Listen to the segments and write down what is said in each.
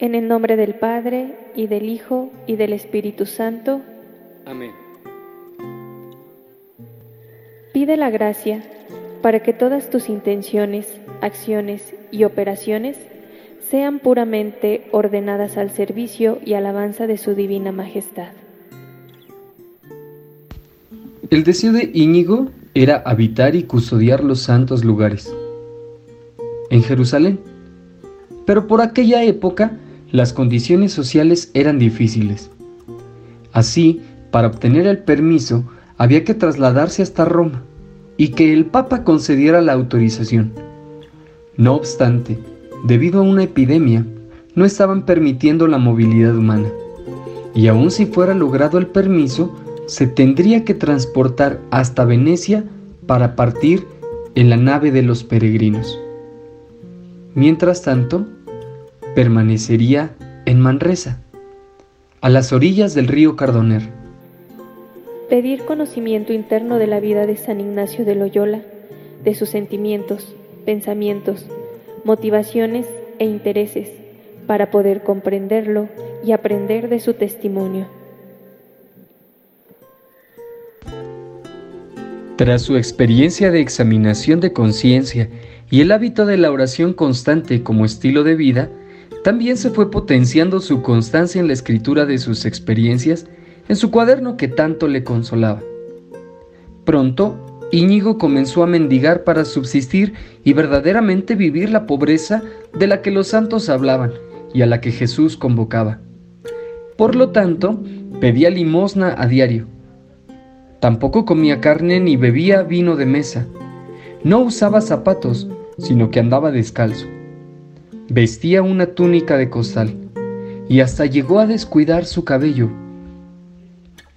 En el nombre del Padre, y del Hijo, y del Espíritu Santo. Amén. Pide la gracia para que todas tus intenciones, acciones y operaciones sean puramente ordenadas al servicio y alabanza de su divina majestad. El deseo de Íñigo era habitar y custodiar los santos lugares. En Jerusalén. Pero por aquella época las condiciones sociales eran difíciles. Así, para obtener el permiso, había que trasladarse hasta Roma y que el Papa concediera la autorización. No obstante, debido a una epidemia, no estaban permitiendo la movilidad humana, y aun si fuera logrado el permiso, se tendría que transportar hasta Venecia para partir en la nave de los peregrinos. Mientras tanto, permanecería en Manresa, a las orillas del río Cardoner. Pedir conocimiento interno de la vida de San Ignacio de Loyola, de sus sentimientos, pensamientos, motivaciones e intereses, para poder comprenderlo y aprender de su testimonio. Tras su experiencia de examinación de conciencia y el hábito de la oración constante como estilo de vida, también se fue potenciando su constancia en la escritura de sus experiencias en su cuaderno que tanto le consolaba. Pronto, Íñigo comenzó a mendigar para subsistir y verdaderamente vivir la pobreza de la que los santos hablaban y a la que Jesús convocaba. Por lo tanto, pedía limosna a diario. Tampoco comía carne ni bebía vino de mesa. No usaba zapatos, sino que andaba descalzo. Vestía una túnica de costal y hasta llegó a descuidar su cabello,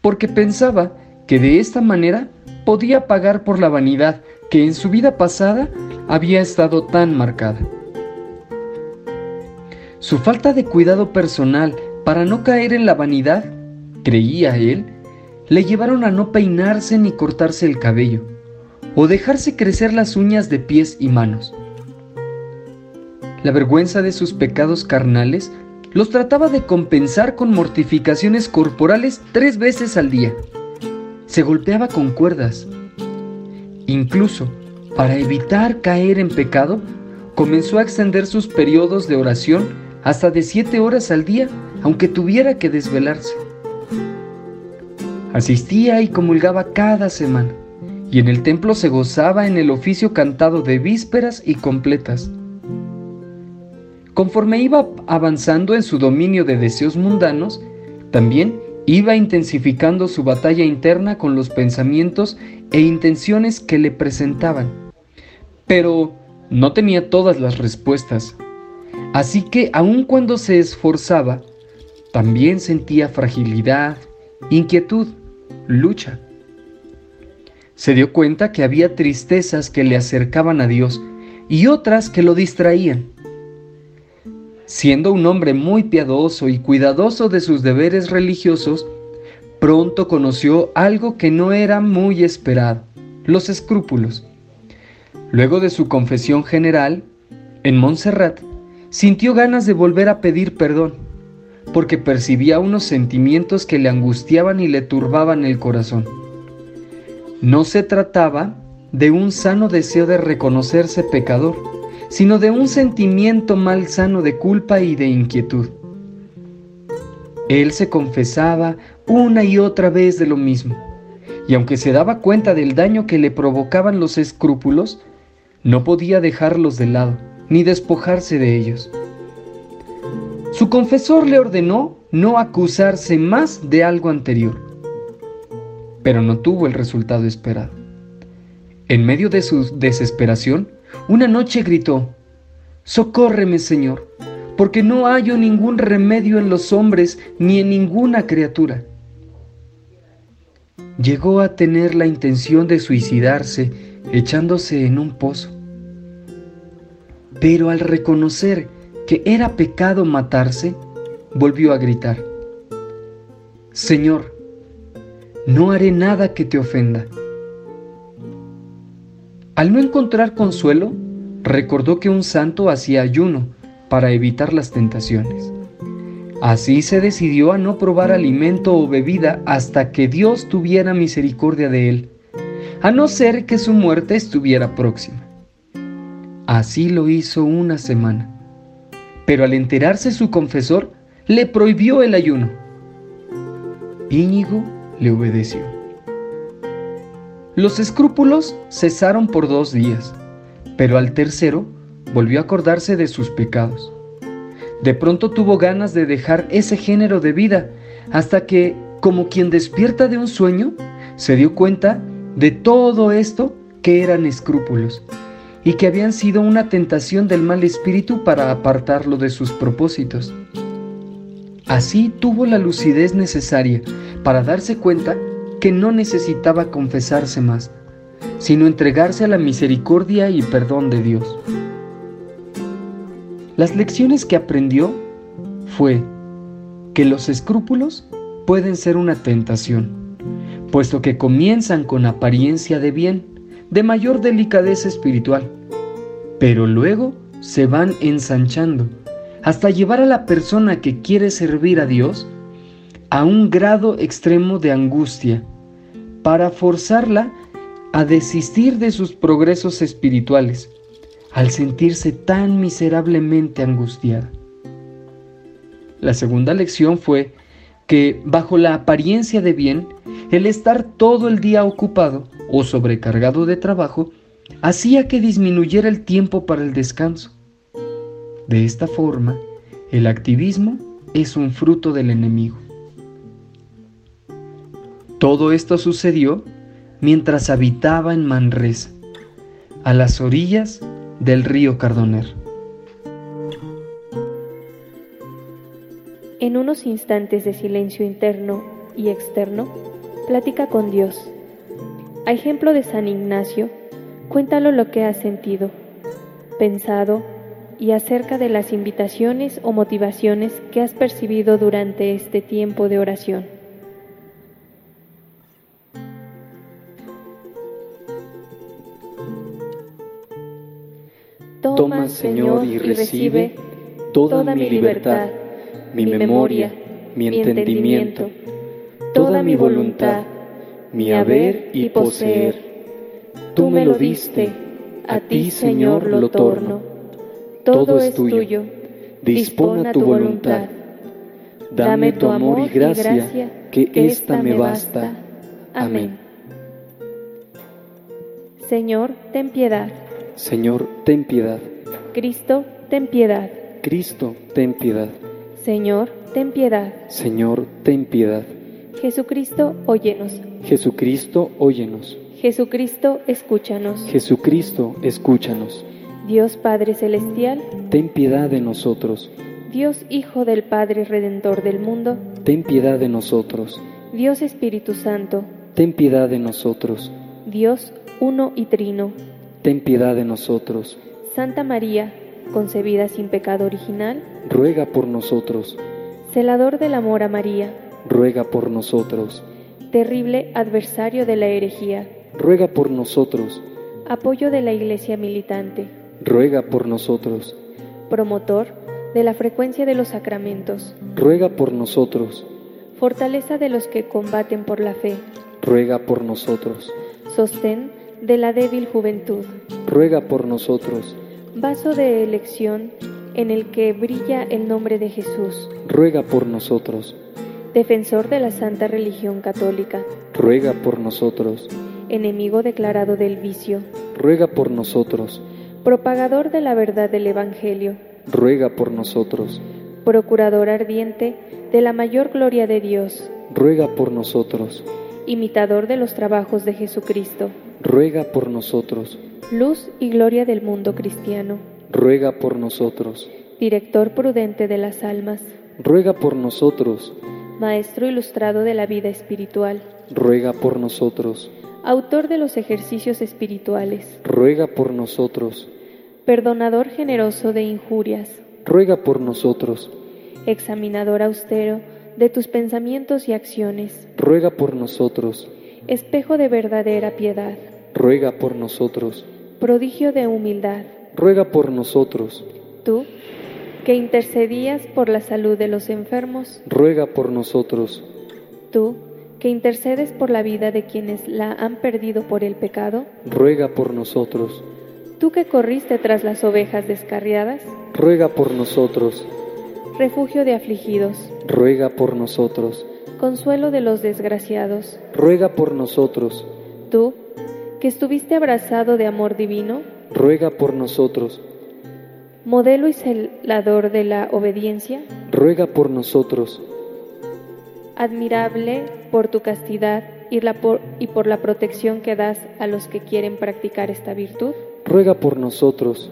porque pensaba que de esta manera podía pagar por la vanidad que en su vida pasada había estado tan marcada. Su falta de cuidado personal para no caer en la vanidad, creía él, le llevaron a no peinarse ni cortarse el cabello, o dejarse crecer las uñas de pies y manos. La vergüenza de sus pecados carnales los trataba de compensar con mortificaciones corporales tres veces al día. Se golpeaba con cuerdas. Incluso, para evitar caer en pecado, comenzó a extender sus periodos de oración hasta de siete horas al día, aunque tuviera que desvelarse. Asistía y comulgaba cada semana, y en el templo se gozaba en el oficio cantado de vísperas y completas. Conforme iba avanzando en su dominio de deseos mundanos, también iba intensificando su batalla interna con los pensamientos e intenciones que le presentaban. Pero no tenía todas las respuestas. Así que aun cuando se esforzaba, también sentía fragilidad, inquietud, lucha. Se dio cuenta que había tristezas que le acercaban a Dios y otras que lo distraían. Siendo un hombre muy piadoso y cuidadoso de sus deberes religiosos, pronto conoció algo que no era muy esperado, los escrúpulos. Luego de su confesión general, en Montserrat, sintió ganas de volver a pedir perdón, porque percibía unos sentimientos que le angustiaban y le turbaban el corazón. No se trataba de un sano deseo de reconocerse pecador, sino de un sentimiento malsano de culpa y de inquietud. Él se confesaba una y otra vez de lo mismo, y aunque se daba cuenta del daño que le provocaban los escrúpulos, no podía dejarlos de lado, ni despojarse de ellos. Su confesor le ordenó no acusarse más de algo anterior, pero no tuvo el resultado esperado. En medio de su desesperación, una noche gritó, Socórreme, Señor, porque no hallo ningún remedio en los hombres ni en ninguna criatura. Llegó a tener la intención de suicidarse echándose en un pozo. Pero al reconocer que era pecado matarse, volvió a gritar, Señor, no haré nada que te ofenda al no encontrar consuelo, recordó que un santo hacía ayuno para evitar las tentaciones. Así se decidió a no probar alimento o bebida hasta que Dios tuviera misericordia de él, a no ser que su muerte estuviera próxima. Así lo hizo una semana. Pero al enterarse su confesor, le prohibió el ayuno. Íñigo le obedeció. Los escrúpulos cesaron por dos días, pero al tercero volvió a acordarse de sus pecados. De pronto tuvo ganas de dejar ese género de vida, hasta que, como quien despierta de un sueño, se dio cuenta de todo esto que eran escrúpulos y que habían sido una tentación del mal espíritu para apartarlo de sus propósitos. Así tuvo la lucidez necesaria para darse cuenta que no necesitaba confesarse más, sino entregarse a la misericordia y perdón de Dios. Las lecciones que aprendió fue que los escrúpulos pueden ser una tentación, puesto que comienzan con apariencia de bien, de mayor delicadeza espiritual, pero luego se van ensanchando hasta llevar a la persona que quiere servir a Dios a un grado extremo de angustia, para forzarla a desistir de sus progresos espirituales, al sentirse tan miserablemente angustiada. La segunda lección fue que, bajo la apariencia de bien, el estar todo el día ocupado o sobrecargado de trabajo hacía que disminuyera el tiempo para el descanso. De esta forma, el activismo es un fruto del enemigo. Todo esto sucedió mientras habitaba en Manresa, a las orillas del río Cardoner. En unos instantes de silencio interno y externo, platica con Dios. A ejemplo de San Ignacio, Cuéntalo lo que has sentido, pensado y acerca de las invitaciones o motivaciones que has percibido durante este tiempo de oración. Toma, Señor, y recibe toda mi libertad, mi memoria, mi entendimiento, toda mi voluntad, mi haber y poseer Tú me lo diste, a ti Señor lo torno. Todo es tuyo, dispona tu voluntad. Dame tu amor y gracia, que ésta me basta. Amén. Señor, ten piedad. Señor, ten piedad. Cristo, ten piedad. Cristo, ten piedad. Señor, ten piedad. Señor, ten piedad. Jesucristo, óyenos. Jesucristo, óyenos. Jesucristo, escúchanos. Jesucristo, escúchanos. Dios Padre Celestial, ten piedad de nosotros. Dios Hijo del Padre Redentor del mundo, ten piedad de nosotros. Dios Espíritu Santo, ten piedad de nosotros. Dios Uno y Trino, ten piedad de nosotros. Santa María, concebida sin pecado original, ruega por nosotros. Celador del amor a María, ruega por nosotros. Terrible adversario de la herejía, ruega por nosotros. Apoyo de la Iglesia militante, ruega por nosotros. Promotor de la frecuencia de los sacramentos, ruega por nosotros. Fortaleza de los que combaten por la fe, ruega por nosotros. Sostén de la débil juventud, ruega por nosotros. Vaso de elección en el que brilla el nombre de Jesús, ruega por nosotros. Defensor de la Santa Religión Católica, ruega por nosotros enemigo declarado del vicio, ruega por nosotros. Propagador de la verdad del Evangelio, ruega por nosotros. Procurador ardiente de la mayor gloria de Dios, ruega por nosotros. Imitador de los trabajos de Jesucristo, ruega por nosotros. Luz y gloria del mundo cristiano, ruega por nosotros. Director prudente de las almas, ruega por nosotros. Maestro ilustrado de la vida espiritual, ruega por nosotros autor de los ejercicios espirituales, ruega por nosotros. Perdonador generoso de injurias, ruega por nosotros. Examinador austero de tus pensamientos y acciones, ruega por nosotros. Espejo de verdadera piedad, ruega por nosotros. Prodigio de humildad, ruega por nosotros. Tú, que intercedías por la salud de los enfermos, ruega por nosotros. Tú, que intercedes por la vida de quienes la han perdido por el pecado, ruega por nosotros. Tú que corriste tras las ovejas descarriadas, ruega por nosotros. Refugio de afligidos, ruega por nosotros. Consuelo de los desgraciados, ruega por nosotros. Tú, que estuviste abrazado de amor divino, ruega por nosotros modelo y celador de la obediencia, ruega por nosotros. Admirable por tu castidad y, y por la protección que das a los que quieren practicar esta virtud, ruega por nosotros.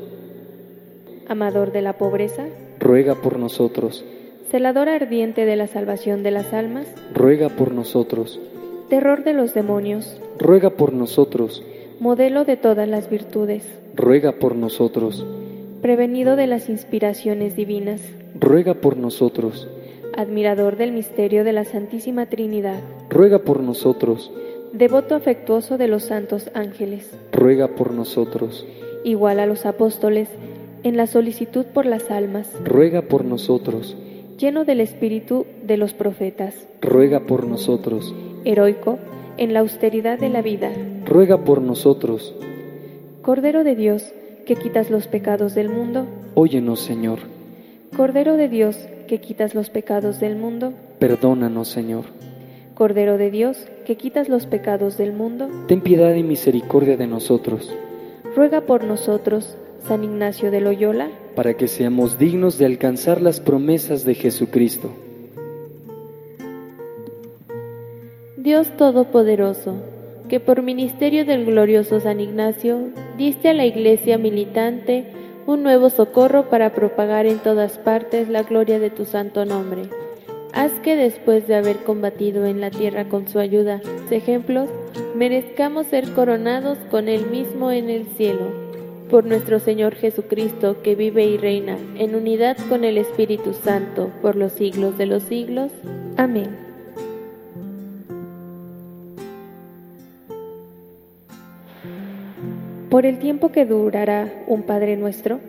Amador de la pobreza, ruega por nosotros. Celador ardiente de la salvación de las almas, ruega por nosotros. Terror de los demonios, ruega por nosotros. Modelo de todas las virtudes, ruega por nosotros prevenido de las inspiraciones divinas, ruega por nosotros. Admirador del misterio de la Santísima Trinidad, ruega por nosotros. Devoto afectuoso de los santos ángeles, ruega por nosotros. Igual a los apóstoles en la solicitud por las almas, ruega por nosotros. Lleno del espíritu de los profetas, ruega por nosotros. Heroico en la austeridad de la vida, ruega por nosotros. Cordero de Dios, que quitas los pecados del mundo. Óyenos, Señor. Cordero de Dios, que quitas los pecados del mundo. Perdónanos, Señor. Cordero de Dios, que quitas los pecados del mundo. Ten piedad y misericordia de nosotros. Ruega por nosotros, San Ignacio de Loyola, para que seamos dignos de alcanzar las promesas de Jesucristo. Dios Todopoderoso, que por ministerio del glorioso San Ignacio diste a la Iglesia militante un nuevo socorro para propagar en todas partes la gloria de tu santo nombre. Haz que después de haber combatido en la tierra con su ayuda, ejemplos, merezcamos ser coronados con él mismo en el cielo. Por nuestro Señor Jesucristo, que vive y reina en unidad con el Espíritu Santo por los siglos de los siglos. Amén. Por el tiempo que durará un Padre nuestro,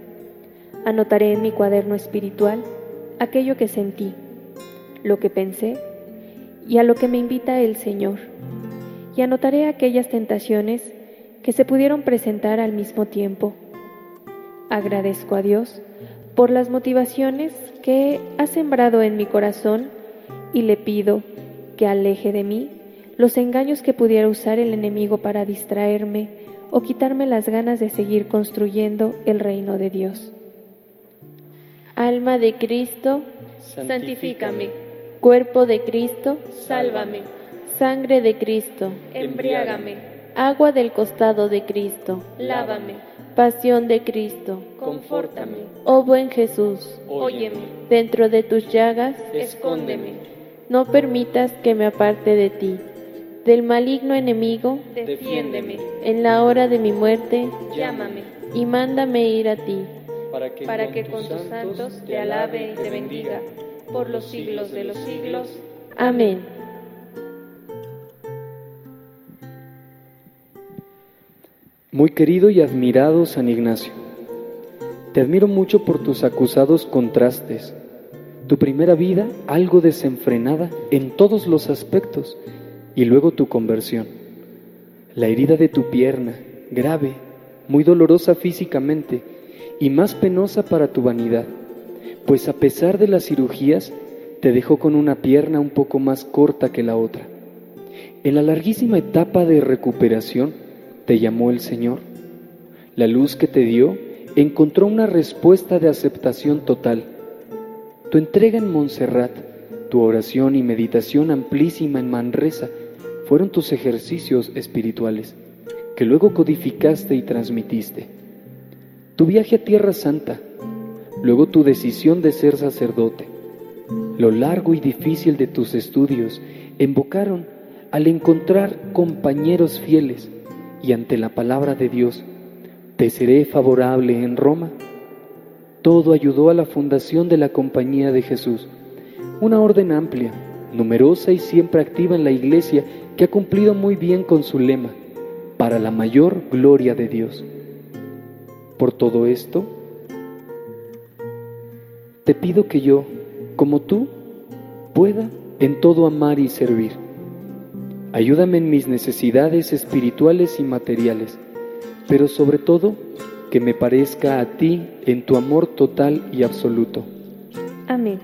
anotaré en mi cuaderno espiritual aquello que sentí, lo que pensé y a lo que me invita el Señor, y anotaré aquellas tentaciones que se pudieron presentar al mismo tiempo. Agradezco a Dios por las motivaciones que ha sembrado en mi corazón y le pido que aleje de mí los engaños que pudiera usar el enemigo para distraerme o quitarme las ganas de seguir construyendo el reino de Dios. Alma de Cristo, santifícame. Cuerpo de Cristo, sálvame. Sangre de Cristo, embriágame. Agua del costado de Cristo, lávame. Pasión de Cristo, confórtame. Oh buen Jesús, óyeme. Dentro de tus llagas, escóndeme. No permitas que me aparte de ti del maligno enemigo, defiéndeme. En la hora de mi muerte, llámame y mándame ir a ti, para que, con, tus santos te alabe y te bendiga por los siglos de los siglos. Amén. Muy querido y admirado San Ignacio, te admiro mucho por tus acusados contrastes, tu primera vida algo desenfrenada en todos los aspectos y luego tu conversión. La herida de tu pierna, grave, muy dolorosa físicamente y más penosa para tu vanidad, pues a pesar de las cirugías, te dejó con una pierna un poco más corta que la otra. En la larguísima etapa de recuperación, te llamó el Señor. La luz que te dio encontró una respuesta de aceptación total. Tu entrega en Montserrat, tu oración y meditación amplísima en Manresa, fueron tus ejercicios espirituales que luego codificaste y transmitiste. Tu viaje a Tierra Santa, luego tu decisión de ser sacerdote, lo largo y difícil de tus estudios invocaron al encontrar compañeros fieles y ante la palabra de Dios, te seré favorable en Roma. Todo ayudó a la fundación de la Compañía de Jesús, una orden amplia, numerosa y siempre activa en la Iglesia que ha cumplido muy bien con su lema, para la mayor gloria de Dios. Por todo esto, Te pido que yo, como tú, pueda en todo amar y servir. Ayúdame en mis necesidades espirituales y materiales, pero sobre todo que me parezca a ti en tu amor total y absoluto. Amén.